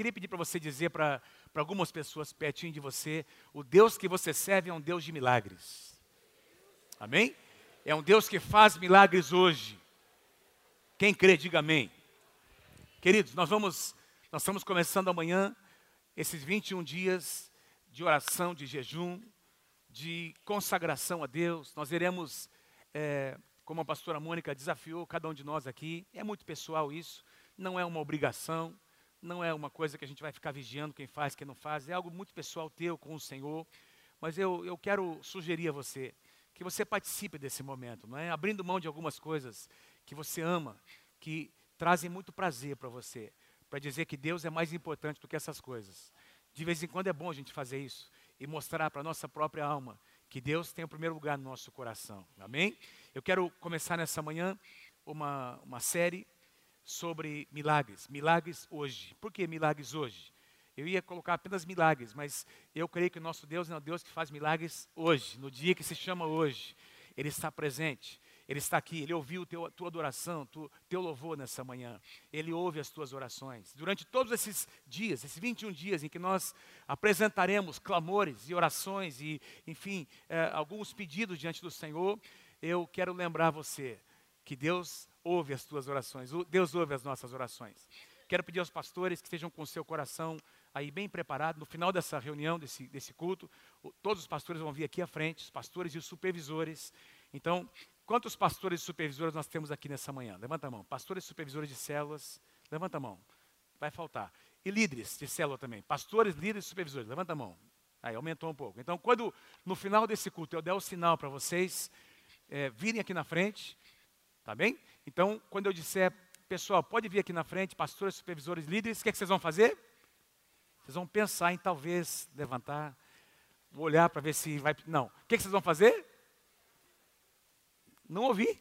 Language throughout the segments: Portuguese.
queria pedir para você dizer para algumas pessoas pertinho de você: o Deus que você serve é um Deus de milagres. Amém? É um Deus que faz milagres hoje. Quem crê, diga amém. Queridos, nós vamos, nós estamos começando amanhã esses 21 dias de oração, de jejum, de consagração a Deus. Nós iremos, é, como a pastora Mônica desafiou cada um de nós aqui, é muito pessoal isso, não é uma obrigação, não é uma coisa que a gente vai ficar vigiando quem faz, quem não faz, é algo muito pessoal teu com o Senhor. Mas eu, eu quero sugerir a você que você participe desse momento, não é? abrindo mão de algumas coisas que você ama, que trazem muito prazer para você, para dizer que Deus é mais importante do que essas coisas. De vez em quando é bom a gente fazer isso e mostrar para nossa própria alma que Deus tem o primeiro lugar no nosso coração. Amém? Eu quero começar nessa manhã uma, uma série sobre milagres. Milagres hoje. Por que milagres hoje? Eu ia colocar apenas milagres, mas eu creio que o nosso Deus é um Deus que faz milagres hoje, no dia que se chama hoje. Ele está presente. Ele está aqui, Ele ouviu a tua adoração, tu, teu louvor nessa manhã. Ele ouve as tuas orações. Durante todos esses dias, esses 21 dias em que nós apresentaremos clamores e orações e, enfim, é, alguns pedidos diante do Senhor, eu quero lembrar você que Deus ouve as tuas orações, Deus ouve as nossas orações. Quero pedir aos pastores que estejam com o seu coração aí bem preparado. No final dessa reunião, desse, desse culto, todos os pastores vão vir aqui à frente, os pastores e os supervisores. Então, Quantos pastores e supervisores nós temos aqui nessa manhã? Levanta a mão. Pastores e supervisores de células, levanta a mão. Vai faltar. E líderes de célula também. Pastores, líderes e supervisores, levanta a mão. Aí, aumentou um pouco. Então, quando no final desse culto eu der o sinal para vocês é, virem aqui na frente, tá bem? Então, quando eu disser, pessoal, pode vir aqui na frente, pastores, supervisores, líderes, o que, é que vocês vão fazer? Vocês vão pensar em talvez levantar, olhar para ver se vai. Não. O que, é que vocês vão fazer? Não ouvi.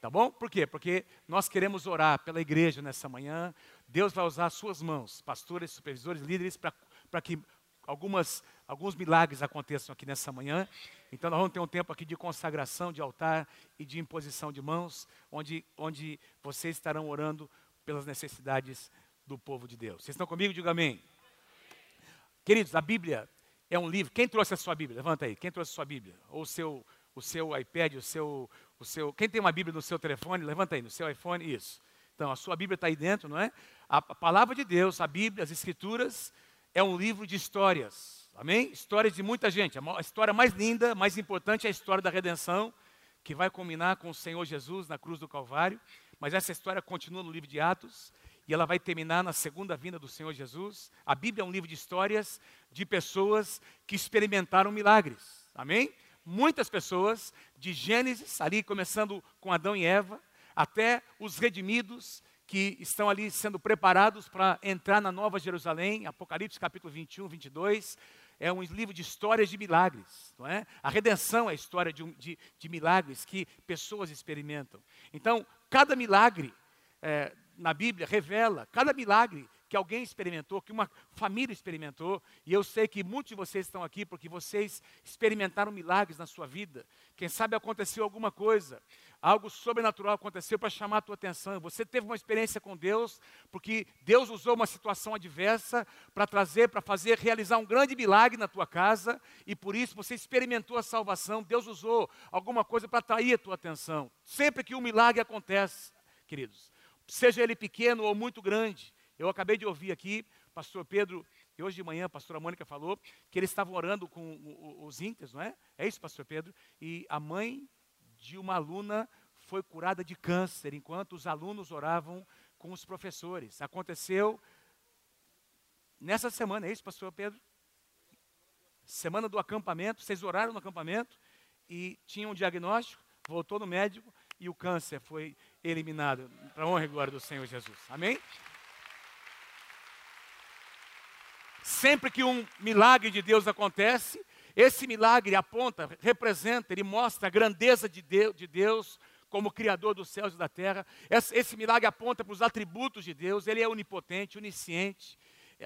Tá bom? Por quê? Porque nós queremos orar pela igreja nessa manhã. Deus vai usar as suas mãos, pastores, supervisores, líderes, para que algumas, alguns milagres aconteçam aqui nessa manhã. Então nós vamos ter um tempo aqui de consagração, de altar e de imposição de mãos, onde, onde vocês estarão orando pelas necessidades do povo de Deus. Vocês estão comigo? Diga amém. Queridos, a Bíblia é um livro. Quem trouxe a sua Bíblia? Levanta aí. Quem trouxe a sua Bíblia? Ou o seu o seu iPad, o seu, o seu. Quem tem uma Bíblia no seu telefone, levanta aí, no seu iPhone, isso. Então, a sua Bíblia está aí dentro, não é? A, a palavra de Deus, a Bíblia, as Escrituras, é um livro de histórias. Amém? Histórias de muita gente. A história mais linda, mais importante é a história da redenção, que vai culminar com o Senhor Jesus na cruz do Calvário. Mas essa história continua no livro de Atos e ela vai terminar na segunda vinda do Senhor Jesus. A Bíblia é um livro de histórias de pessoas que experimentaram milagres. Amém? muitas pessoas, de Gênesis, ali começando com Adão e Eva, até os redimidos que estão ali sendo preparados para entrar na Nova Jerusalém, Apocalipse capítulo 21, 22, é um livro de histórias de milagres, não é? A redenção é a história de, de, de milagres que pessoas experimentam. Então, cada milagre é, na Bíblia revela, cada milagre que alguém experimentou, que uma família experimentou, e eu sei que muitos de vocês estão aqui porque vocês experimentaram milagres na sua vida. Quem sabe aconteceu alguma coisa, algo sobrenatural aconteceu para chamar a tua atenção. Você teve uma experiência com Deus, porque Deus usou uma situação adversa para trazer, para fazer, realizar um grande milagre na tua casa, e por isso você experimentou a salvação. Deus usou alguma coisa para atrair a tua atenção. Sempre que um milagre acontece, queridos, seja ele pequeno ou muito grande, eu acabei de ouvir aqui, pastor Pedro, e hoje de manhã a pastora Mônica falou que eles estavam orando com os íntegros, não é? É isso, pastor Pedro? E a mãe de uma aluna foi curada de câncer, enquanto os alunos oravam com os professores. Aconteceu nessa semana, é isso, pastor Pedro? Semana do acampamento, vocês oraram no acampamento e tinham um diagnóstico, voltou no médico e o câncer foi eliminado. Para honra e glória do Senhor Jesus. Amém? Sempre que um milagre de Deus acontece, esse milagre aponta, representa, ele mostra a grandeza de Deus, de Deus como Criador dos céus e da terra. Esse, esse milagre aponta para os atributos de Deus, ele é onipotente, onisciente,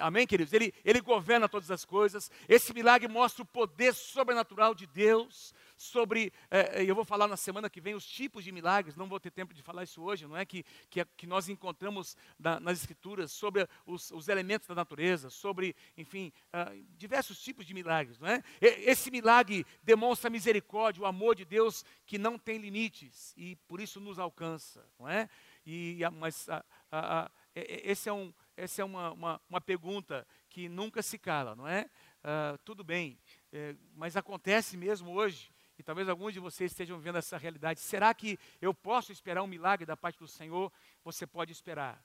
Amém, queridos? Ele, ele governa todas as coisas. Esse milagre mostra o poder sobrenatural de Deus sobre. É, eu vou falar na semana que vem os tipos de milagres, não vou ter tempo de falar isso hoje, não é? Que, que, que nós encontramos na, nas Escrituras sobre os, os, elementos da natureza, sobre, enfim, uh, diversos tipos de milagres, não é? Esse milagre demonstra a misericórdia, o amor de Deus que não tem limites e por isso nos alcança, não é? E, mas a, a, a, esse é um, essa é uma, uma, uma, pergunta que nunca se cala, não é? Uh, tudo bem, é, mas acontece mesmo hoje e talvez alguns de vocês estejam vendo essa realidade. Será que eu posso esperar um milagre da parte do Senhor? Você pode esperar.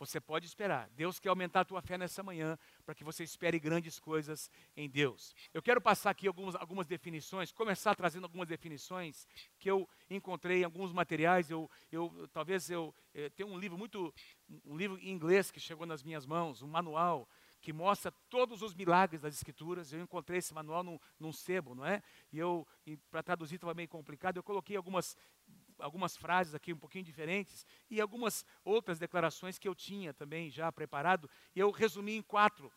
Você pode esperar. Deus quer aumentar a tua fé nessa manhã para que você espere grandes coisas em Deus. Eu quero passar aqui algumas, algumas definições, começar trazendo algumas definições que eu encontrei em alguns materiais. Eu, eu talvez eu, eu eh, tenho um livro muito, um livro em inglês que chegou nas minhas mãos, um manual que mostra todos os milagres das Escrituras. Eu encontrei esse manual num, num sebo, não é? E eu, para traduzir estava meio complicado, eu coloquei algumas, algumas frases aqui um pouquinho diferentes e algumas outras declarações que eu tinha também já preparado. E eu resumi em quatro,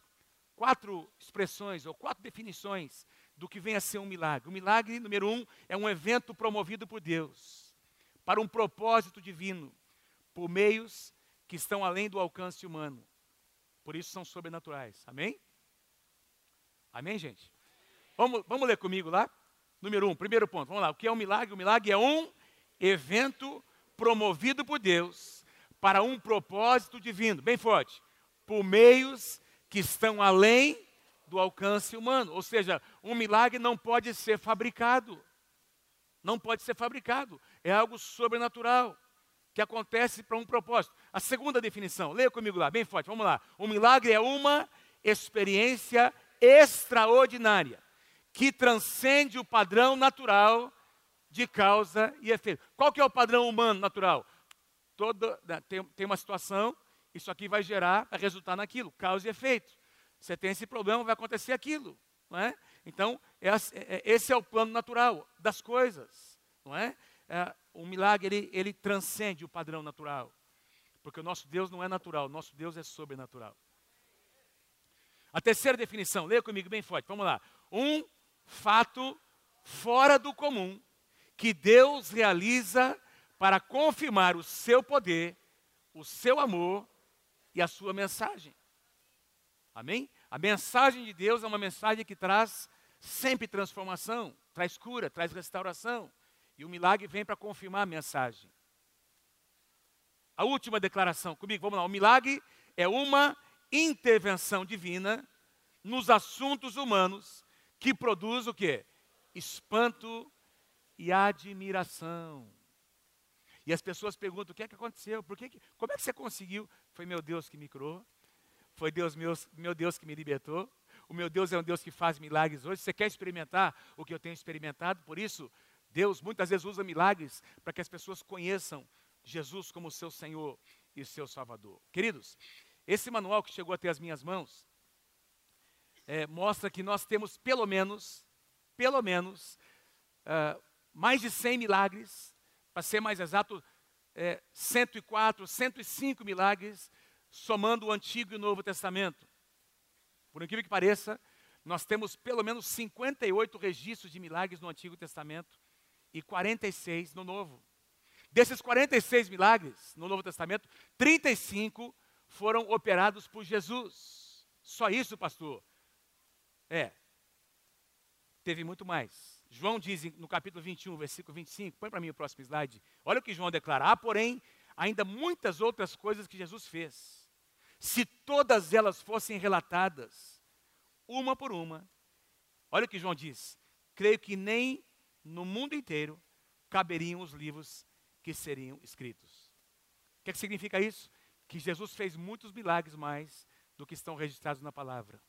quatro expressões ou quatro definições do que vem a ser um milagre. O milagre, número um, é um evento promovido por Deus para um propósito divino, por meios que estão além do alcance humano. Por isso são sobrenaturais. Amém? Amém, gente? Vamos, vamos ler comigo lá? Número um, primeiro ponto. Vamos lá. O que é um milagre? O milagre é um evento promovido por Deus para um propósito divino. Bem forte. Por meios que estão além do alcance humano. Ou seja, um milagre não pode ser fabricado. Não pode ser fabricado. É algo sobrenatural que acontece para um propósito. A segunda definição, leia comigo lá, bem forte, vamos lá. O milagre é uma experiência extraordinária que transcende o padrão natural de causa e efeito. Qual que é o padrão humano natural? Né, tem, tem uma situação, isso aqui vai gerar, vai resultar naquilo, causa e efeito. Você tem esse problema, vai acontecer aquilo. Não é? Então, é, é, esse é o plano natural das coisas. Não é? é o milagre ele, ele transcende o padrão natural. Porque o nosso Deus não é natural, o nosso Deus é sobrenatural. A terceira definição, leia comigo bem forte, vamos lá. Um fato fora do comum que Deus realiza para confirmar o seu poder, o seu amor e a sua mensagem. Amém? A mensagem de Deus é uma mensagem que traz sempre transformação, traz cura, traz restauração. E o milagre vem para confirmar a mensagem. A última declaração comigo, vamos lá. O milagre é uma intervenção divina nos assuntos humanos que produz o quê? Espanto e admiração. E as pessoas perguntam: o que é que aconteceu? Por que, como é que você conseguiu? Foi meu Deus que me criou. Foi Deus meu, meu Deus que me libertou. O meu Deus é um Deus que faz milagres hoje. Você quer experimentar o que eu tenho experimentado? Por isso, Deus muitas vezes usa milagres para que as pessoas conheçam Jesus como seu Senhor e seu Salvador. Queridos, esse manual que chegou até as minhas mãos é, mostra que nós temos pelo menos, pelo menos, uh, mais de 100 milagres, para ser mais exato, é, 104, 105 milagres, somando o Antigo e o Novo Testamento. Por incrível que pareça, nós temos pelo menos 58 registros de milagres no Antigo Testamento e 46 no Novo. Desses 46 milagres no Novo Testamento, 35 foram operados por Jesus. Só isso, pastor? É. Teve muito mais. João diz no capítulo 21, versículo 25, põe para mim o próximo slide. Olha o que João declara: há, porém, ainda muitas outras coisas que Jesus fez. Se todas elas fossem relatadas, uma por uma, olha o que João diz: creio que nem no mundo inteiro caberiam os livros que seriam escritos. O que, é que significa isso? Que Jesus fez muitos milagres mais do que estão registrados na palavra.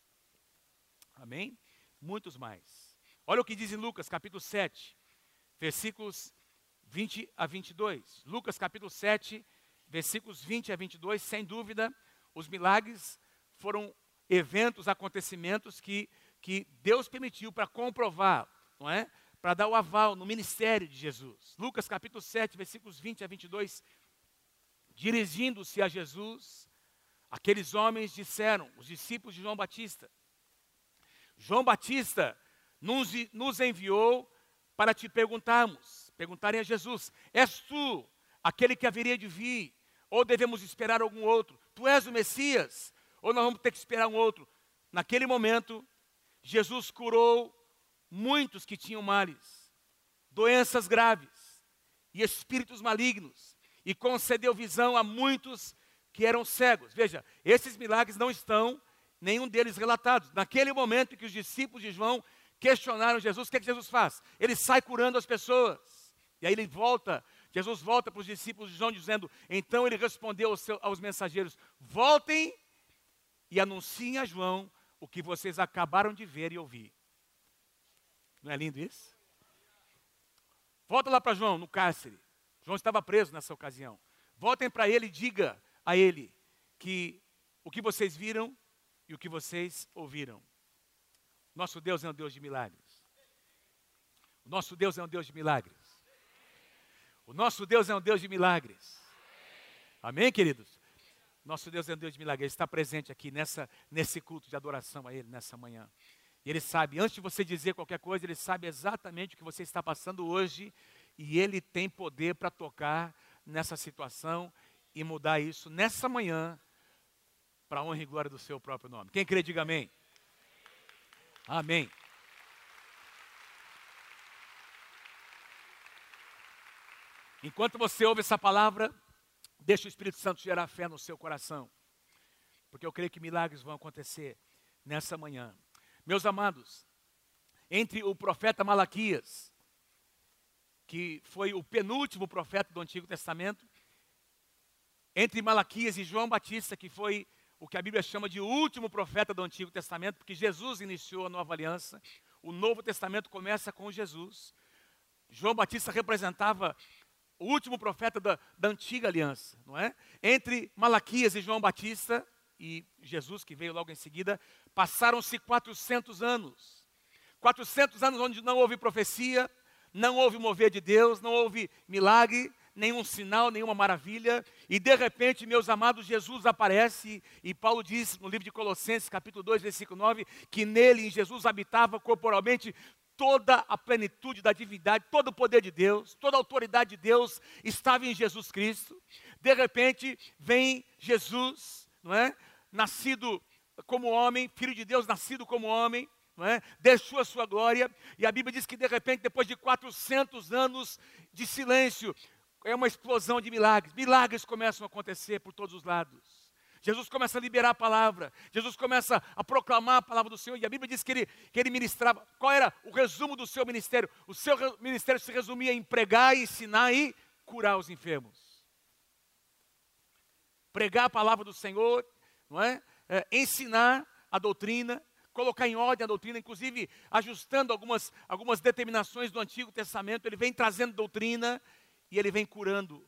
Amém? Muitos mais. Olha o que diz em Lucas capítulo 7, versículos 20 a 22. Lucas capítulo 7, versículos 20 a 22, sem dúvida, os milagres foram eventos, acontecimentos que, que Deus permitiu para comprovar, não é? para dar o aval no ministério de Jesus. Lucas capítulo 7, versículos 20 a 22. Dirigindo-se a Jesus, aqueles homens disseram, os discípulos de João Batista: João Batista nos, nos enviou para te perguntarmos, perguntarem a Jesus: És tu aquele que haveria de vir? Ou devemos esperar algum outro? Tu és o Messias? Ou nós vamos ter que esperar um outro? Naquele momento, Jesus curou muitos que tinham males, doenças graves e espíritos malignos, e concedeu visão a muitos que eram cegos. Veja, esses milagres não estão, nenhum deles relatados. Naquele momento que os discípulos de João questionaram Jesus, o que, é que Jesus faz? Ele sai curando as pessoas. E aí ele volta Jesus volta para os discípulos de João dizendo: Então ele respondeu aos, aos, mensageiros: Voltem e anunciem a João o que vocês acabaram de ver e ouvir. Não é lindo isso? Volta lá para João, no cárcere. João estava preso nessa ocasião. Voltem para ele e diga a ele que o que vocês viram e o que vocês ouviram. Nosso Deus é um Deus de milagres. O nosso Deus é um Deus de milagres. O nosso Deus é um Deus de milagres. Amém, queridos? Nosso Deus é um Deus de milagres. Ele está presente aqui nessa, nesse culto de adoração a Ele nessa manhã. E Ele sabe, antes de você dizer qualquer coisa, Ele sabe exatamente o que você está passando hoje. E Ele tem poder para tocar nessa situação e mudar isso nessa manhã para a honra e glória do seu próprio nome. Quem crê, diga amém. Amém. Enquanto você ouve essa palavra, deixa o Espírito Santo gerar fé no seu coração. Porque eu creio que milagres vão acontecer nessa manhã. Meus amados, entre o profeta Malaquias, que foi o penúltimo profeta do Antigo Testamento, entre Malaquias e João Batista, que foi o que a Bíblia chama de último profeta do Antigo Testamento, porque Jesus iniciou a nova aliança, o Novo Testamento começa com Jesus. João Batista representava o último profeta da, da antiga aliança, não é? Entre Malaquias e João Batista e Jesus, que veio logo em seguida, passaram-se 400 anos. 400 anos onde não houve profecia, não houve mover de Deus, não houve milagre, nenhum sinal, nenhuma maravilha, e de repente, meus amados, Jesus aparece, e Paulo diz no livro de Colossenses, capítulo 2, versículo 9, que nele, em Jesus, habitava corporalmente toda a plenitude da divindade, todo o poder de Deus, toda a autoridade de Deus estava em Jesus Cristo. De repente, vem Jesus, não é? Nascido como homem, filho de Deus, nascido como homem, não é? deixou a sua glória, e a Bíblia diz que de repente, depois de 400 anos de silêncio, é uma explosão de milagres. Milagres começam a acontecer por todos os lados. Jesus começa a liberar a palavra, Jesus começa a proclamar a palavra do Senhor, e a Bíblia diz que ele, que ele ministrava. Qual era o resumo do seu ministério? O seu ministério se resumia em pregar, ensinar e curar os enfermos. Pregar a palavra do Senhor, não é? é ensinar a doutrina, colocar em ordem a doutrina, inclusive ajustando algumas, algumas determinações do Antigo Testamento, ele vem trazendo doutrina e ele vem curando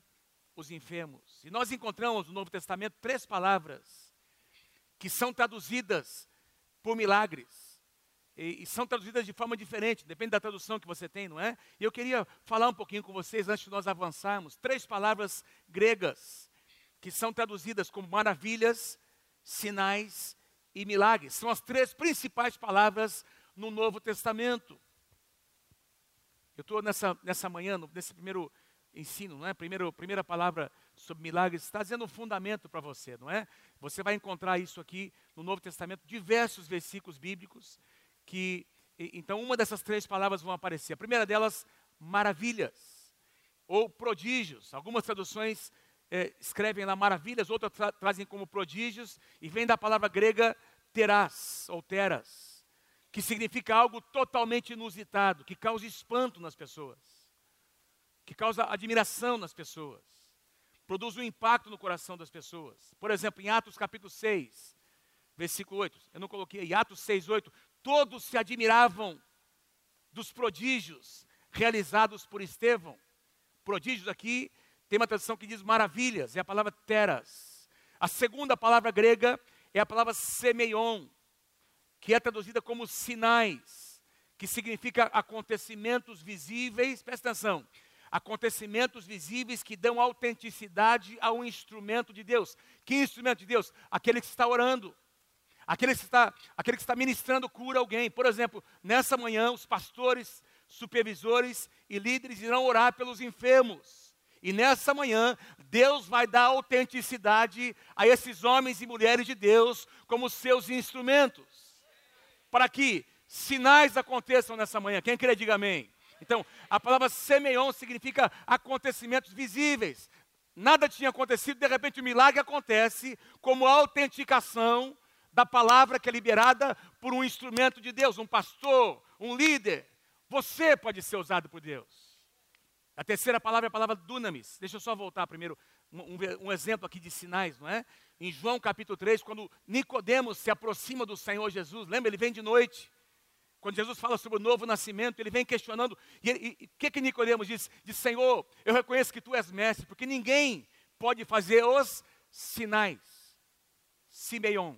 os enfermos. E nós encontramos no Novo Testamento três palavras que são traduzidas por milagres. E, e, são traduzidas de forma diferente, depende da tradução que você tem, não é? E eu queria falar um pouquinho com vocês antes de nós avançarmos. Três palavras gregas que são traduzidas como maravilhas, sinais e milagres. São as três principais palavras no Novo Testamento. Eu estou nessa, nessa manhã, nesse primeiro ensino, não é? Primeiro, primeira palavra sobre milagres está dizendo um fundamento para você, não é? Você vai encontrar isso aqui no Novo Testamento, diversos versículos bíblicos que então uma dessas três palavras vão aparecer. A primeira delas, maravilhas ou prodígios. Algumas traduções é, escrevem lá maravilhas, outras tra trazem como prodígios e vem da palavra grega terás ou teras, que significa algo totalmente inusitado, que causa espanto nas pessoas que causa admiração nas pessoas, produz um impacto no coração das pessoas. Por exemplo, em Atos capítulo 6, versículo 8, eu não coloquei aí, Atos 6, 8, todos se admiravam dos prodígios realizados por Estevão. Prodígios aqui tem uma tradução que diz maravilhas, é a palavra teras. A segunda palavra grega é a palavra semeion, que é traduzida como sinais, que significa acontecimentos visíveis, presta atenção, acontecimentos visíveis que dão autenticidade ao instrumento de Deus. Que instrumento de Deus? Aquele que está orando. Aquele que está, aquele que está ministrando cura a alguém. Por exemplo, nessa manhã, os pastores, supervisores e líderes irão orar pelos enfermos. E nessa manhã, Deus vai dar autenticidade a esses homens e mulheres de Deus como seus instrumentos. Para que sinais aconteçam nessa manhã. Quem crê, diga amém. Então, a palavra semeion significa acontecimentos visíveis. Nada tinha acontecido, de repente o milagre acontece como autenticação da palavra que é liberada por um instrumento de Deus, um pastor, um líder. Você pode ser usado por Deus. A terceira palavra é a palavra dunamis. Deixa eu só voltar primeiro um, um, exemplo aqui de sinais, não é? Em João capítulo 3, quando Nicodemos se aproxima do Senhor Jesus, lembra? Ele vem de noite. Quando Jesus fala sobre o novo nascimento, ele vem questionando. E o que, que Nicodemos diz? Diz, Senhor, eu reconheço que tu és mestre, porque ninguém pode fazer os sinais. Simeon,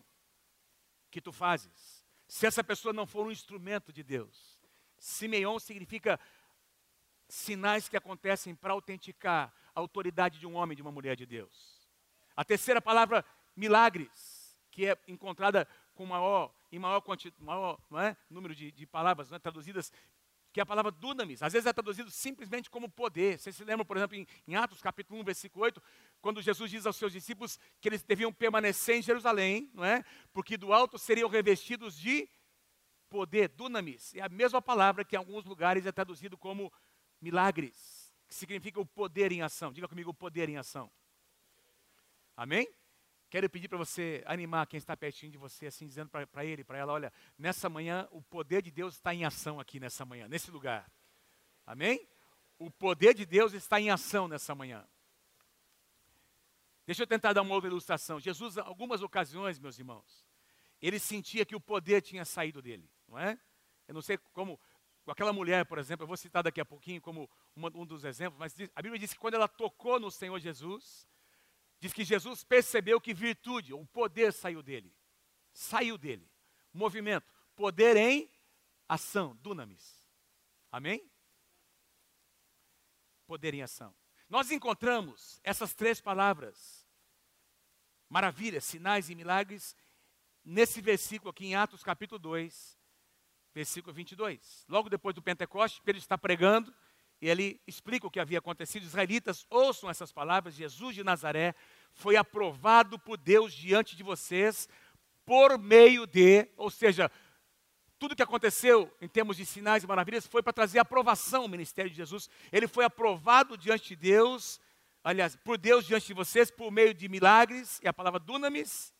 que tu fazes, se essa pessoa não for um instrumento de Deus. Simeon significa sinais que acontecem para autenticar a autoridade de um homem, de uma mulher de Deus. A terceira palavra, milagres, que é encontrada com maior, em maior, maior não é? número de, de palavras é? traduzidas, que é a palavra dunamis. Às vezes é traduzido simplesmente como poder. Você se lembra, por exemplo, em, em Atos capítulo 1, versículo 8, quando Jesus diz aos seus discípulos que eles deviam permanecer em Jerusalém, não é? Porque do alto seriam revestidos de poder, dunamis. É a mesma palavra que em alguns lugares é traduzido como milagres, que significa o poder em ação. Diga comigo o poder em ação. Amém? Quero pedir para você animar quem está pertinho de você, assim, dizendo para ele, para ela: olha, nessa manhã o poder de Deus está em ação aqui nessa manhã, nesse lugar. Amém? O poder de Deus está em ação nessa manhã. Deixa eu tentar dar uma outra ilustração. Jesus, algumas ocasiões, meus irmãos, ele sentia que o poder tinha saído dele, não é? Eu não sei como, com aquela mulher, por exemplo, eu vou citar daqui a pouquinho como uma, um dos exemplos, mas a Bíblia diz que quando ela tocou no Senhor Jesus, diz que Jesus percebeu que virtude, o poder saiu dele. Saiu dele. Movimento, poder em ação, dunamis. Amém? Poder em ação. Nós encontramos essas três palavras, maravilhas, sinais e milagres, nesse versículo aqui em Atos capítulo 2, versículo 22. Logo depois do Pentecostes, Pedro está pregando e ele explica o que havia acontecido. Os israelitas ouçam essas palavras: Jesus de Nazaré foi aprovado por Deus diante de vocês por meio de, ou seja, tudo que aconteceu em termos de sinais e maravilhas foi para trazer aprovação ao ministério de Jesus. Ele foi aprovado diante de Deus, aliás, por Deus diante de vocês, por meio de milagres, é a palavra dunamis,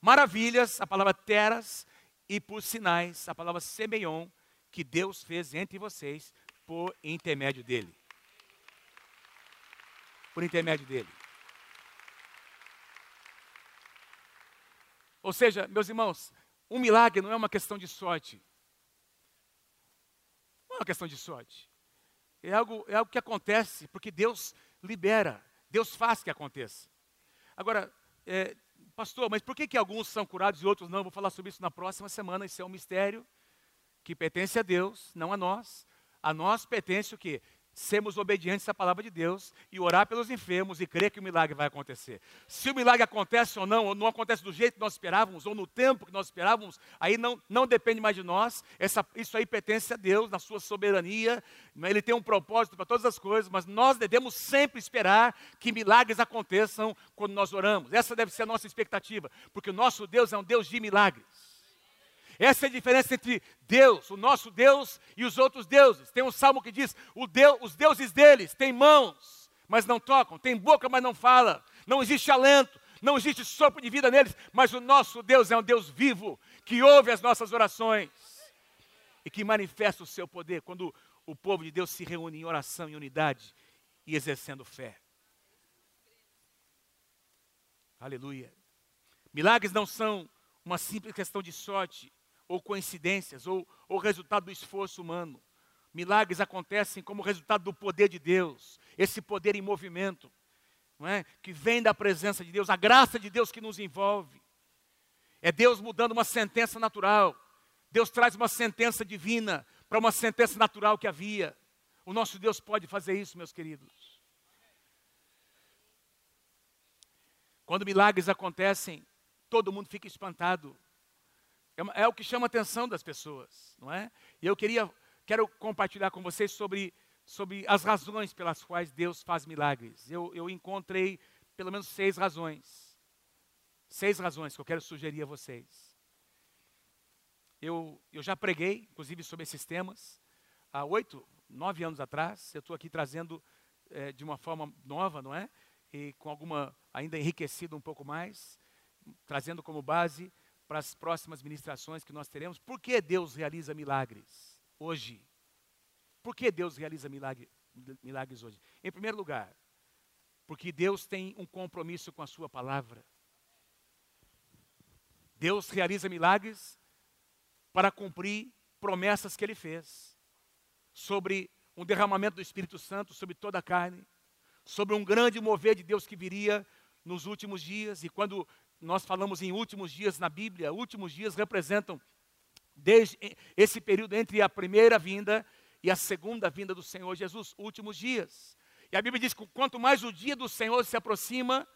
maravilhas, a palavra teras, e por sinais, a palavra semeion, que Deus fez entre vocês por intermédio dele. Por intermédio dele. Ou seja, meus irmãos, um milagre não é uma questão de sorte. Não é uma questão de sorte. É algo, é algo que acontece porque Deus libera, Deus faz que aconteça. Agora, é, pastor, mas por que, que alguns são curados e outros não? vou falar sobre isso na próxima semana. Isso é um mistério que pertence a Deus, não a nós. A nós pertence o quê? sermos obedientes à palavra de Deus e orar pelos enfermos e crer que o milagre vai acontecer. Se o milagre acontece ou não, ou não acontece do jeito que nós esperávamos, ou no tempo que nós esperávamos, aí não, não depende mais de nós, Essa, isso aí pertence a Deus, na sua soberania, Ele tem um propósito para todas as coisas, mas nós devemos sempre esperar que milagres aconteçam quando nós oramos. Essa deve ser a nossa expectativa, porque o nosso Deus é um Deus de milagres. Essa é a diferença entre Deus, o nosso Deus, e os outros deuses. Tem um salmo que diz: Deus, os deuses deles têm mãos, mas não tocam, têm boca, mas não fala, não existe alento, não existe sopro de vida neles, mas o nosso Deus é um Deus vivo, que ouve as nossas orações e que manifesta o seu poder quando o povo de Deus se reúne em oração, em unidade e exercendo fé. Aleluia. Milagres não são uma simples questão de sorte, ou coincidências, ou, ou resultado do esforço humano. Milagres acontecem como resultado do poder de Deus, esse poder em movimento, não é? que vem da presença de Deus, a graça de Deus que nos envolve. É Deus mudando uma sentença natural. Deus traz uma sentença divina para uma sentença natural que havia. O nosso Deus pode fazer isso, meus queridos. Quando milagres acontecem, todo mundo fica espantado. É, é, o que chama a atenção das pessoas, não é? E eu queria, quero compartilhar com vocês sobre, sobre as razões pelas quais Deus faz milagres. Eu, eu encontrei pelo menos seis razões. Seis razões que eu quero sugerir a vocês. Eu, eu já preguei, inclusive, sobre esses temas há oito, nove anos atrás. Eu estou aqui trazendo é, de uma forma nova, não é? E com alguma, ainda enriquecido um pouco mais, trazendo como base para as próximas ministrações que nós teremos. Por que Deus realiza milagres hoje? Por que Deus realiza milagre, milagres hoje? Em primeiro lugar, porque Deus tem um compromisso com a Sua palavra. Deus realiza milagres para cumprir promessas que ele fez sobre um derramamento do Espírito Santo sobre toda a carne, sobre um grande mover de Deus que viria nos últimos dias. E quando nós falamos em últimos dias na Bíblia, últimos dias representam desde esse período entre a primeira vinda e a segunda vinda do Senhor Jesus, últimos dias. E a Bíblia diz que quanto mais o dia do Senhor se aproxima,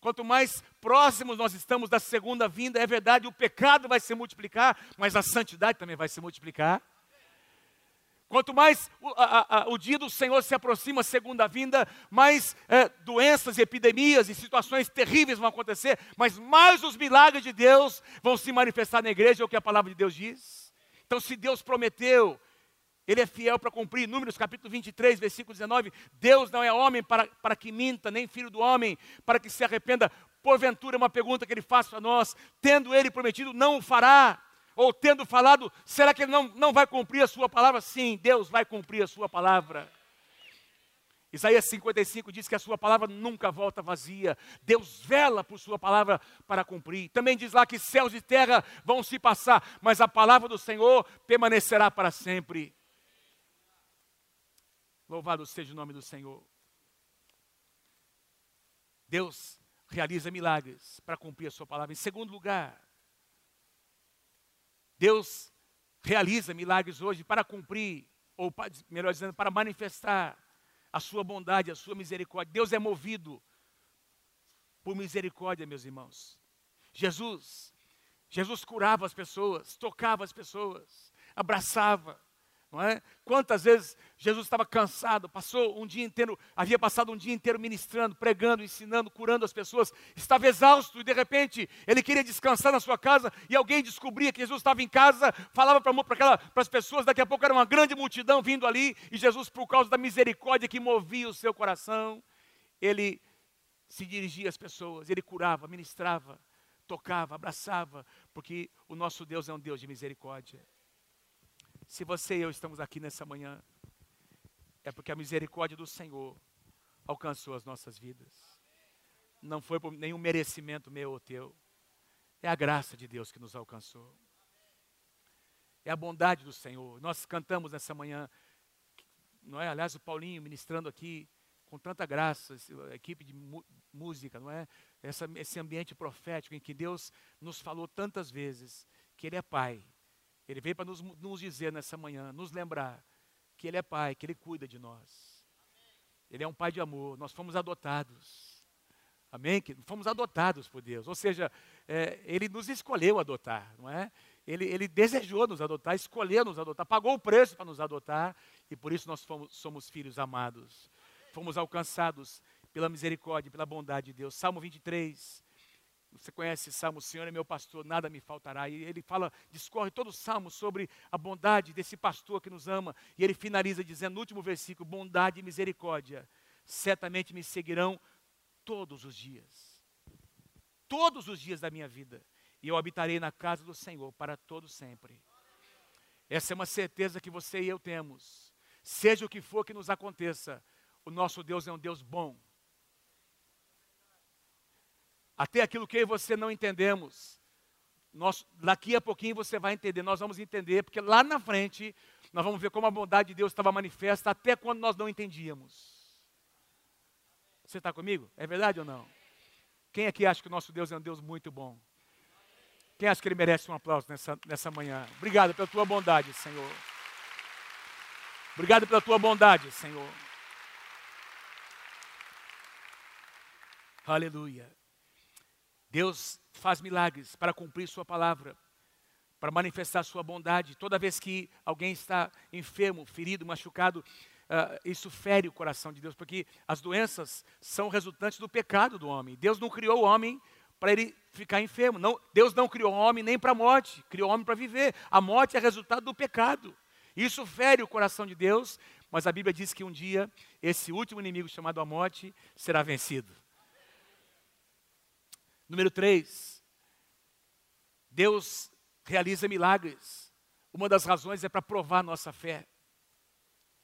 Quanto mais próximos nós estamos da segunda vinda, é verdade, o pecado vai se multiplicar, mas a santidade também vai se multiplicar. Quanto mais o, a, a, o dia do Senhor se aproxima, segunda vinda, mais é, doenças, epidemias e situações terríveis vão acontecer, mas mais os milagres de Deus vão se manifestar na igreja, é o que a palavra de Deus diz. Então, se Deus prometeu ele é fiel para cumprir. Números capítulo 23, versículo 19. Deus não é homem para, para que minta, nem filho do homem para que se arrependa. Porventura, é uma pergunta que ele faz para nós: tendo ele prometido, não o fará? Ou tendo falado, será que ele não, não vai cumprir a sua palavra? Sim, Deus vai cumprir a sua palavra. Isaías 55 diz que a sua palavra nunca volta vazia. Deus vela por sua palavra para cumprir. Também diz lá que céus e terra vão se passar, mas a palavra do Senhor permanecerá para sempre. Louvado seja o nome do Senhor. Deus realiza milagres para cumprir a sua palavra. Em segundo lugar, Deus realiza milagres hoje para cumprir, ou melhor dizendo, para manifestar a sua bondade, a sua misericórdia. Deus é movido por misericórdia, meus irmãos. Jesus, Jesus curava as pessoas, tocava as pessoas, abraçava, não é? Quantas vezes Jesus estava cansado, passou um dia inteiro, havia passado um dia inteiro ministrando, pregando, ensinando, curando as pessoas, estava exausto e de repente ele queria descansar na sua casa e alguém descobria que Jesus estava em casa, falava para as pessoas, daqui a pouco era uma grande multidão vindo ali e Jesus, por causa da misericórdia que movia o seu coração, ele se dirigia às pessoas, ele curava, ministrava, tocava, abraçava, porque o nosso Deus é um Deus de misericórdia. Se você e eu estamos aqui nessa manhã, é porque a misericórdia do Senhor alcançou as nossas vidas. Não foi por nenhum merecimento meu ou teu. É a graça de Deus que nos alcançou. É a bondade do Senhor. Nós cantamos nessa manhã, não é? Aliás, o Paulinho ministrando aqui com tanta graça, a equipe de música, não é? Essa, esse ambiente profético em que Deus nos falou tantas vezes que Ele é Pai ele veio para nos, nos dizer nessa manhã, nos lembrar que Ele é Pai, que Ele cuida de nós. Ele é um Pai de amor, nós fomos adotados. Amém? Que fomos adotados por Deus. Ou seja, é, Ele nos escolheu adotar, não é? Ele, ele desejou nos adotar, escolheu nos adotar, pagou o preço para nos adotar e por isso nós fomos, somos filhos amados. Fomos alcançados pela misericórdia, pela bondade de Deus. Salmo 23, você conhece Salmo, o Senhor é meu pastor, nada me faltará. E ele fala, discorre todo o Salmo sobre a bondade desse pastor que nos ama. E ele finaliza dizendo no último versículo: bondade e misericórdia certamente me seguirão todos os dias. Todos os dias da minha vida. E eu habitarei na casa do Senhor para todo sempre. Essa é uma certeza que você e eu temos. Seja o que for que nos aconteça, o nosso Deus é um Deus bom até aquilo que eu e você não entendemos. Nós, daqui a pouquinho você vai entender, nós vamos entender, porque lá na frente nós vamos ver como a bondade de Deus estava manifesta até quando nós não entendíamos. Você está comigo? É verdade ou não? Quem aqui acha que o nosso Deus é um Deus muito bom? Quem acha que ele merece um aplauso nessa, nessa manhã? Obrigado pela tua bondade, Senhor. Obrigado pela tua bondade, Senhor. Aleluia. Deus faz milagres para cumprir Sua palavra, para manifestar Sua bondade. Toda vez que alguém está enfermo, ferido, machucado, uh, isso fere o coração de Deus, porque as doenças são resultantes do pecado do homem. Deus não criou o homem para ele ficar enfermo. Não, Deus não criou o homem nem para a morte, criou o homem para viver. A morte é resultado do pecado. Isso fere o coração de Deus, mas a Bíblia diz que um dia esse último inimigo chamado a morte será vencido. Número 3. Deus realiza milagres. Uma das razões é para provar nossa fé.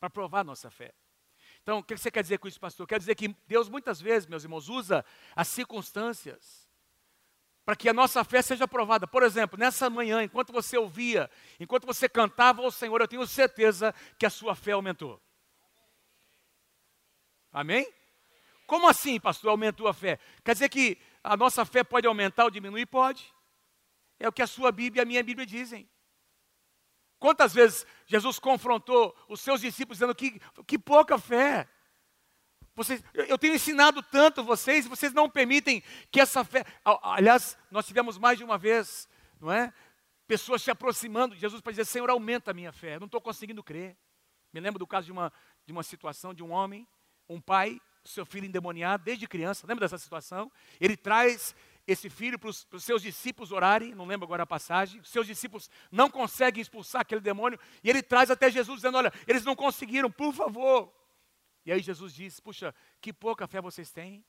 Para provar nossa fé. Então, o que você quer dizer com isso, pastor? Quer dizer que Deus muitas vezes, meus irmãos, usa as circunstâncias para que a nossa fé seja provada. Por exemplo, nessa manhã, enquanto você ouvia, enquanto você cantava ao Senhor, eu tenho certeza que a sua fé aumentou. Amém? Como assim, pastor, aumentou a fé? Quer dizer que a nossa fé pode aumentar ou diminuir? Pode. É o que a sua Bíblia e a minha Bíblia dizem. Quantas vezes Jesus confrontou os seus discípulos dizendo que, que pouca fé. Vocês, eu tenho ensinado tanto vocês, vocês não permitem que essa fé. Aliás, nós tivemos mais de uma vez, não é? Pessoas se aproximando de Jesus para dizer: Senhor, aumenta a minha fé. Eu não estou conseguindo crer. Me lembro do caso de uma, de uma situação de um homem, um pai, seu filho endemoniado desde criança. Lembra dessa situação? Ele traz esse filho para os seus discípulos orarem, não lembro agora a passagem. Os seus discípulos não conseguem expulsar aquele demônio, e ele traz até Jesus dizendo: Olha, eles não conseguiram, por favor, e aí Jesus diz: Puxa, que pouca fé vocês têm.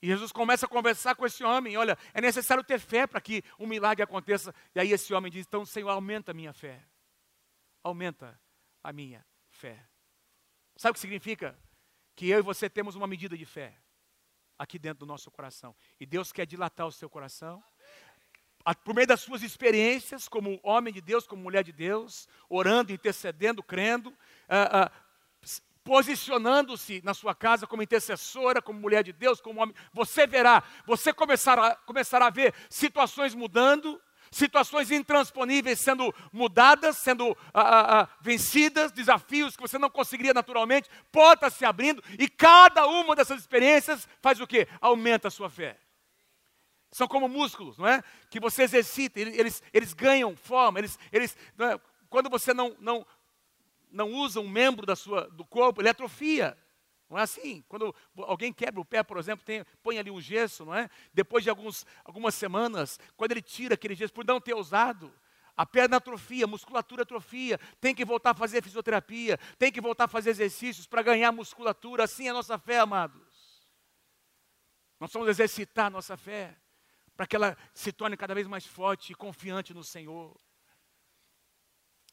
E Jesus começa a conversar com esse homem: Olha, é necessário ter fé para que um milagre aconteça. E aí esse homem diz: Então, Senhor, aumenta a minha fé. Aumenta a minha fé. Sabe o que significa? Que eu e você temos uma medida de fé aqui dentro do nosso coração. E Deus quer dilatar o seu coração. Por meio das suas experiências, como homem de Deus, como mulher de Deus, orando, intercedendo, crendo, uh, uh, posicionando-se na sua casa como intercessora, como mulher de Deus, como homem, você verá, você começará, começará a ver situações mudando, situações intransponíveis sendo mudadas, sendo ah, ah, ah, vencidas, desafios que você não conseguiria naturalmente, portas se abrindo, e cada uma dessas experiências faz o quê? Aumenta a sua fé. São como músculos, não é? Que você exercita, eles, eles ganham forma, eles, eles, é? quando você não, não, não usa um membro da sua, do corpo, ele atrofia. Não é assim? Quando alguém quebra o pé, por exemplo, tem, põe ali um gesso, não é? Depois de alguns, algumas semanas, quando ele tira aquele gesso por não ter usado, a perna atrofia, a musculatura atrofia, tem que voltar a fazer fisioterapia, tem que voltar a fazer exercícios para ganhar musculatura. Assim é a nossa fé, amados. Nós vamos exercitar a nossa fé para que ela se torne cada vez mais forte e confiante no Senhor.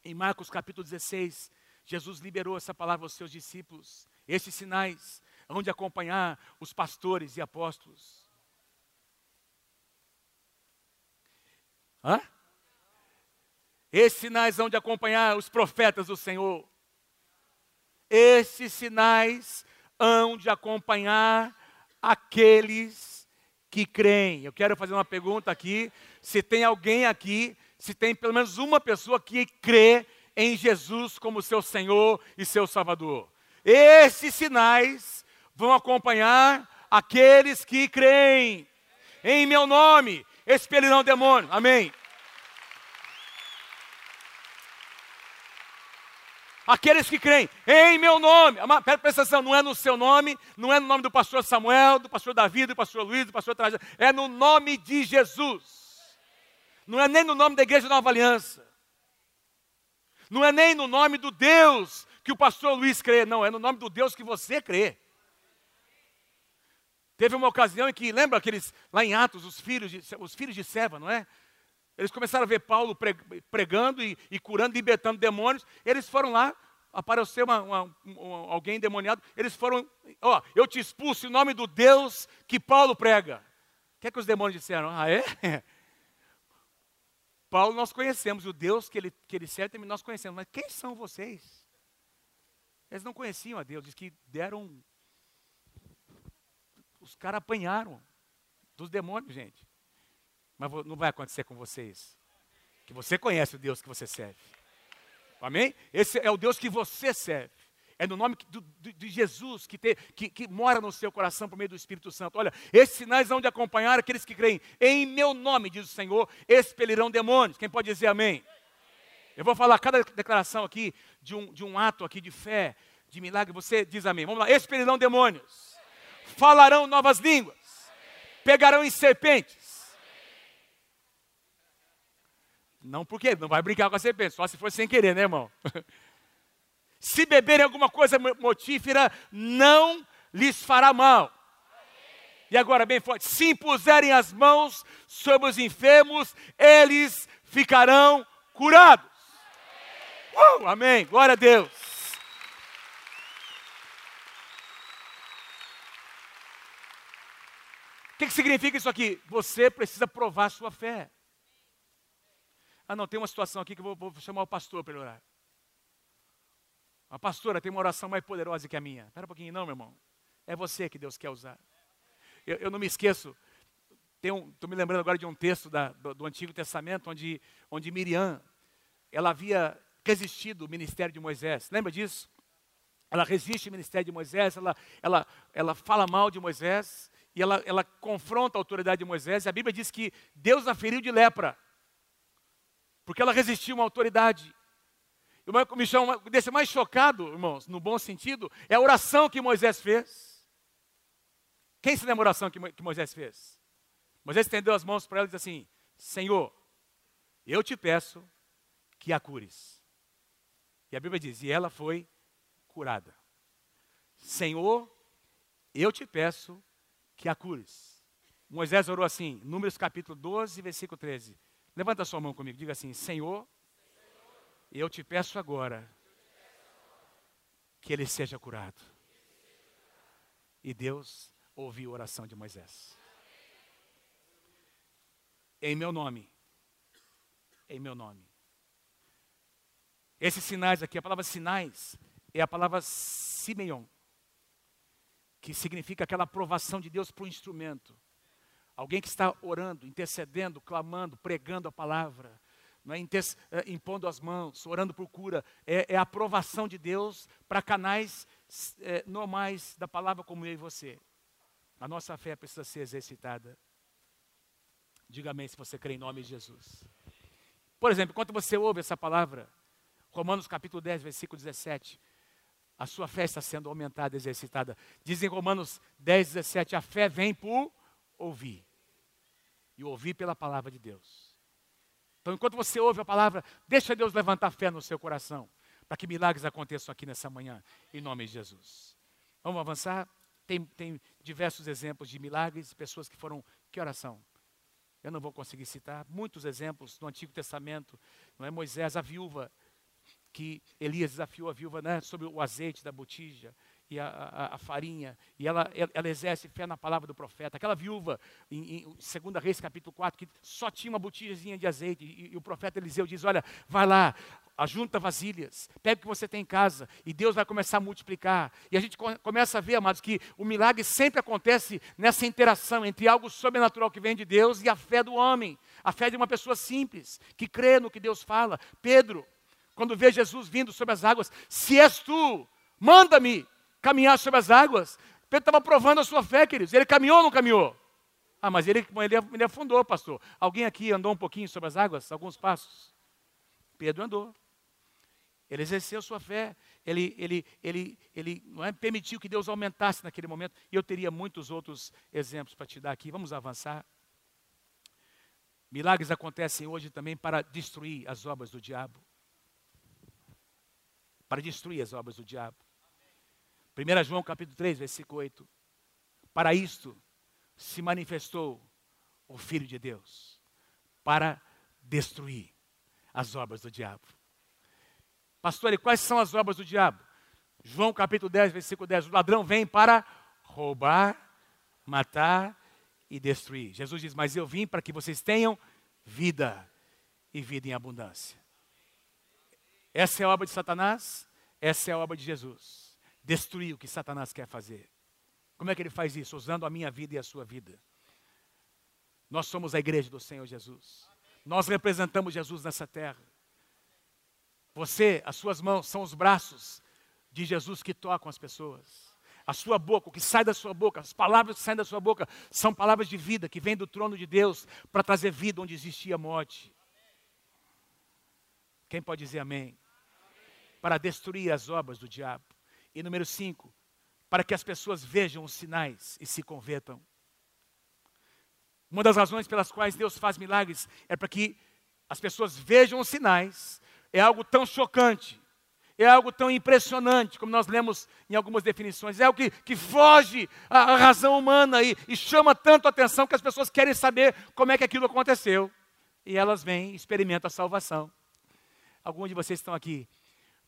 Em Marcos capítulo 16, Jesus liberou essa palavra aos seus discípulos. Esses sinais hão de acompanhar os pastores e apóstolos. Hã? Esses sinais hão de acompanhar os profetas do Senhor. Esses sinais hão de acompanhar aqueles que creem. Eu quero fazer uma pergunta aqui: se tem alguém aqui, se tem pelo menos uma pessoa que crê em Jesus como seu Senhor e seu Salvador. Esses sinais vão acompanhar aqueles que creem. Em meu nome expelirão demônio. Amém. Aqueles que creem em meu nome, presta atenção, não é no seu nome, não é no nome do pastor Samuel, do pastor Davi, do pastor Luiz, do pastor Trajano, é no nome de Jesus. Não é nem no nome da igreja Nova Aliança. Não é nem no nome do Deus que o pastor Luiz crê, não, é no nome do Deus que você crê. Teve uma ocasião em que, lembra aqueles, lá em Atos, os filhos de, os filhos de Seva, não é? Eles começaram a ver Paulo pregando e, e curando, libertando demônios. Eles foram lá, apareceu uma, uma, uma, alguém endemoniado. Eles foram, ó, eu te expulso em nome do Deus que Paulo prega. O que é que os demônios disseram? Ah, é? Paulo nós conhecemos, o Deus que ele, que ele serve nós conhecemos, mas quem são vocês? Eles não conheciam a Deus, diz que deram. Os caras apanharam dos demônios, gente. Mas não vai acontecer com vocês. Que você conhece o Deus que você serve. Amém? Esse é o Deus que você serve. É no nome de Jesus que, te, que, que, mora no seu coração por meio do Espírito Santo. Olha, esses sinais vão de acompanhar aqueles que creem. Em meu nome, diz o Senhor, expelirão demônios. Quem pode dizer amém? Eu vou falar cada declaração aqui de um, de um ato aqui de fé, de milagre. Você diz amém. Vamos lá. Expelirão demônios. Falarão novas línguas. Pegarão em serpentes. Não porque não vai brincar com a serpente, só se for sem querer, né, irmão? Se beberem alguma coisa mortífera, não lhes fará mal. E agora, bem forte: se impuserem as mãos sobre os enfermos, eles ficarão curados. Uh, amém. Glória a Deus. O que, que significa isso aqui? Você precisa provar sua fé. Ah, não, tem uma situação aqui que eu vou, vou chamar o pastor para ele orar. A pastora tem uma oração mais poderosa que a minha. Espera um pouquinho, não, meu irmão. É você que Deus quer usar. Eu, eu não me esqueço, estou me lembrando agora de um texto da, do, do, Antigo Testamento, onde, onde Miriam, ela havia resistido o ministério de Moisés. Lembra disso? Ela resiste ao ministério de Moisés, ela, ela, ela fala mal de Moisés, e ela, ela confronta a autoridade de Moisés, e a Bíblia diz que Deus a feriu de lepra, porque ela resistiu uma autoridade. O que me chama, mais chocado, irmãos, no bom sentido, é a oração que Moisés fez. Quem se lembra a oração que, que Moisés fez? Moisés estendeu as mãos para ela e disse assim: Senhor, eu te peço que a cures. E a Bíblia diz: e ela foi curada. Senhor, eu te peço que a cures. Moisés orou assim, Números capítulo 12, versículo 13. Levanta sua mão comigo, diga assim: Senhor, eu te peço agora que ele seja curado. E Deus ouviu a oração de Moisés. Em meu nome. Em meu nome. Esses sinais aqui, a palavra sinais é a palavra Simeon, que significa aquela aprovação de Deus para o instrumento. Alguém que está orando, intercedendo, clamando, pregando a palavra, não é, é, impondo as mãos, orando por cura, é, é a aprovação de Deus para canais é, normais da palavra como eu e você. A nossa fé precisa ser exercitada. Diga amém se você crê em nome de Jesus. Por exemplo, quando você ouve essa palavra, Romanos capítulo 10, versículo 17, a sua fé está sendo aumentada, exercitada. Diz em Romanos 10, 17, a fé vem por ouvir. E ouvir pela palavra de Deus. Então, enquanto você ouve a palavra, deixa Deus levantar fé no seu coração, para que milagres aconteçam aqui nessa manhã, em nome de Jesus. Vamos avançar? Tem, tem diversos exemplos de milagres, pessoas que foram. Que oração? Eu não vou conseguir citar muitos exemplos no Antigo Testamento. Não é Moisés, a viúva, que Elias desafiou a viúva né, sobre o azeite da botija e a, a, a, farinha, e ela, ela exerce fé na palavra do profeta. Aquela viúva, em, em 2 Reis capítulo 4, que só tinha uma botijazinha de azeite, e, e o profeta Eliseu diz: Olha, vai lá, ajunta vasilhas, pega o que você tem em casa, e Deus vai começar a multiplicar. E a gente começa a ver, amados, que o milagre sempre acontece nessa interação entre algo sobrenatural que vem de Deus e a fé do homem, a fé de uma pessoa simples, que crê no que Deus fala. Pedro, quando vê Jesus vindo sobre as águas, se és tu, manda-me caminhar sobre as águas. Pedro estava provando a sua fé, queridos. Ele caminhou ou não caminhou? Ah, mas ele, ele, ele afundou, pastor. Alguém aqui andou um pouquinho sobre as águas? Alguns passos? Pedro andou. Ele exerceu sua fé. Ele, ele, ele, ele não é, permitiu que Deus aumentasse naquele momento. E eu teria muitos outros exemplos para te dar aqui. Vamos avançar. Milagres acontecem hoje também para destruir as obras do diabo. Para destruir as obras do diabo. 1 João capítulo 3, versículo 8. Para isto se manifestou o Filho de Deus, para destruir as obras do diabo. Pastor, e quais são as obras do diabo? João capítulo 10, versículo 10. O ladrão vem para roubar, matar e destruir. Jesus diz: Mas eu vim para que vocês tenham vida e vida em abundância. Essa é a obra de Satanás, essa é a obra de Jesus destruir o que Satanás quer fazer. Como é que ele faz isso? Usando a minha vida e a sua vida. Nós somos a igreja do Senhor Jesus. Nós representamos Jesus nessa terra. Você, as suas mãos são os braços de Jesus que tocam as pessoas. A sua boca, o que sai da sua boca, as palavras que saem da sua boca, são palavras de vida que vêm do trono de Deus para trazer vida onde existia morte. Quem pode dizer amém? Para destruir as obras do diabo. E número cinco, para que as pessoas vejam os sinais e se convertam. Uma das razões pelas quais Deus faz milagres é para que as pessoas vejam os sinais. É algo tão chocante, é algo tão impressionante, como nós lemos em algumas definições. É algo que, que foge à, razão humana e, e chama tanto a atenção que as pessoas querem saber como é que aquilo aconteceu. E elas vêm e experimentam a salvação. Alguns de vocês estão aqui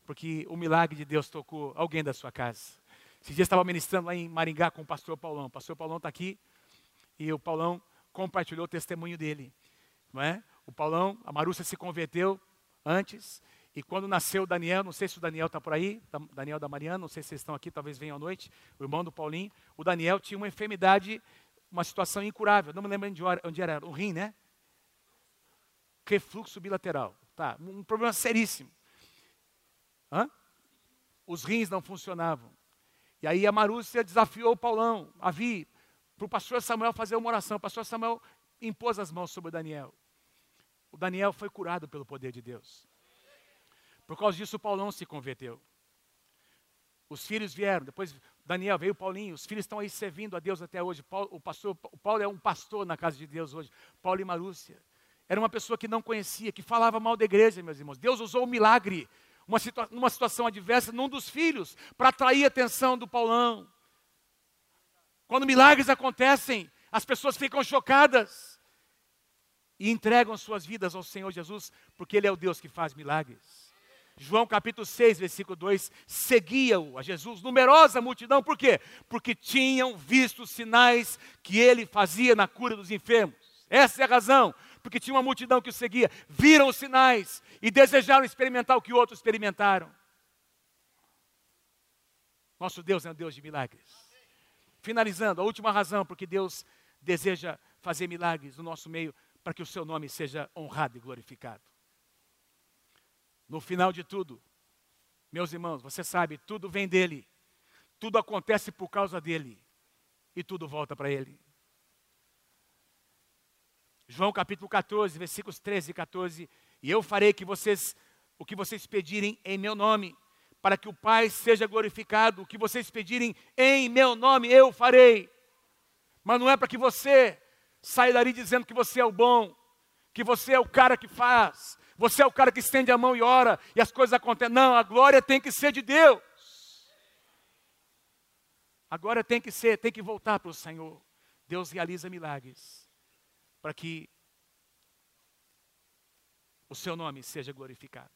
porque o milagre de Deus tocou alguém da sua casa. Esses dias estava ministrando lá em Maringá com o pastor Paulão. O pastor Paulão está aqui e o Paulão compartilhou o testemunho dele. Não é? O Paulão, a Marúcia se converteu antes e quando nasceu o Daniel, não sei se o Daniel está por aí, Daniel da Mariana, não sei se vocês estão aqui, talvez venham à noite, o irmão do Paulinho. O Daniel tinha uma enfermidade, uma situação incurável, não me lembro onde era, o rim, né? Refluxo bilateral. Tá, um problema seríssimo. Hã? Os rins não funcionavam. E aí a Marúcia desafiou o Paulão, a vir, para o pastor Samuel fazer uma oração. O pastor Samuel impôs as mãos sobre o Daniel. O Daniel foi curado pelo poder de Deus. Por causa disso, o Paulão se converteu. Os filhos vieram, depois Daniel veio Paulinho, os filhos estão aí servindo a Deus até hoje. Paulo, o, pastor, o Paulo é um pastor na casa de Deus hoje. Paulo e Marúcia. Era uma pessoa que não conhecia, que falava mal da igreja, meus irmãos. Deus usou o milagre, uma situa numa situação adversa, num dos filhos, para atrair a atenção do Paulão. Quando milagres acontecem, as pessoas ficam chocadas e entregam suas vidas ao Senhor Jesus, porque Ele é o Deus que faz milagres. João capítulo 6, versículo 2, seguiam a Jesus, numerosa multidão, por quê? Porque tinham visto os sinais que ele fazia na cura dos enfermos. Essa é a razão porque tinha uma multidão que o seguia, viram os sinais e desejaram experimentar o que outros experimentaram. Nosso Deus é um Deus de milagres. Finalizando, a última razão porque Deus deseja fazer milagres no nosso meio, para que o seu nome seja honrado e glorificado. No final de tudo, meus irmãos, você sabe, tudo vem dele, tudo acontece por causa dele e tudo volta para ele. João capítulo 14, versículos 13 e 14. E eu farei que vocês, o que vocês pedirem em meu nome, para que o Pai seja glorificado. O que vocês pedirem em meu nome, eu farei. Mas não é para que você saia dali dizendo que você é o bom, que você é o cara que faz, você é o cara que estende a mão e ora e as coisas acontecem. Não, a glória tem que ser de Deus. Agora tem que ser, tem que voltar para o Senhor. Deus realiza milagres para que o seu nome seja glorificado.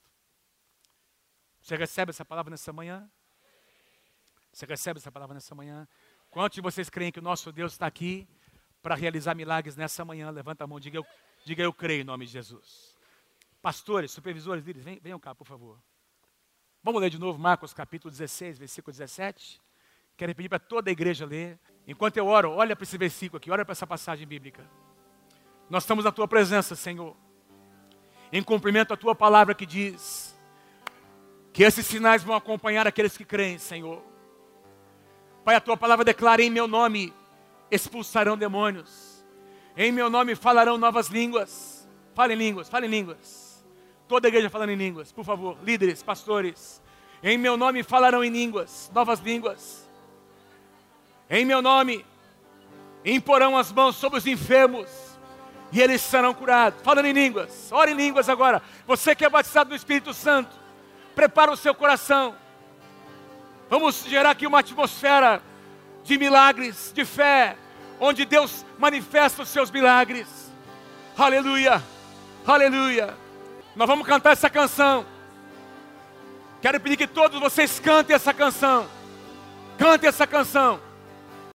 Você recebe essa palavra nessa manhã? Você recebe essa palavra nessa manhã? Quantos de vocês creem que o nosso Deus está aqui para realizar milagres nessa manhã? Levanta a mão, diga eu, diga eu creio em nome de Jesus. Pastores, supervisores, líderes, venham, venham cá, por favor. Vamos ler de novo Marcos capítulo 16, versículo 17. Quero pedir para toda a igreja ler. Enquanto eu oro, olha para esse versículo aqui, olha para essa passagem bíblica. Nós estamos na tua presença, Senhor, em cumprimento à tua palavra que diz que esses sinais vão acompanhar aqueles que creem, Senhor. Pai, a tua palavra declara em meu nome expulsarão demônios, em meu nome falarão novas línguas. Falem línguas, falem línguas. Toda a igreja falando em línguas, por favor, líderes, pastores. Em meu nome falarão em línguas, novas línguas. Em meu nome imporão as mãos sobre os enfermos e eles serão curados. Falando em línguas, ore em línguas agora. Você que é batizado no Espírito Santo, prepara o seu coração. Vamos gerar aqui uma atmosfera de milagres, de fé, onde Deus manifesta os seus milagres. Aleluia, aleluia. Nós vamos cantar essa canção. Quero pedir que todos vocês cantem essa canção. Cante essa canção.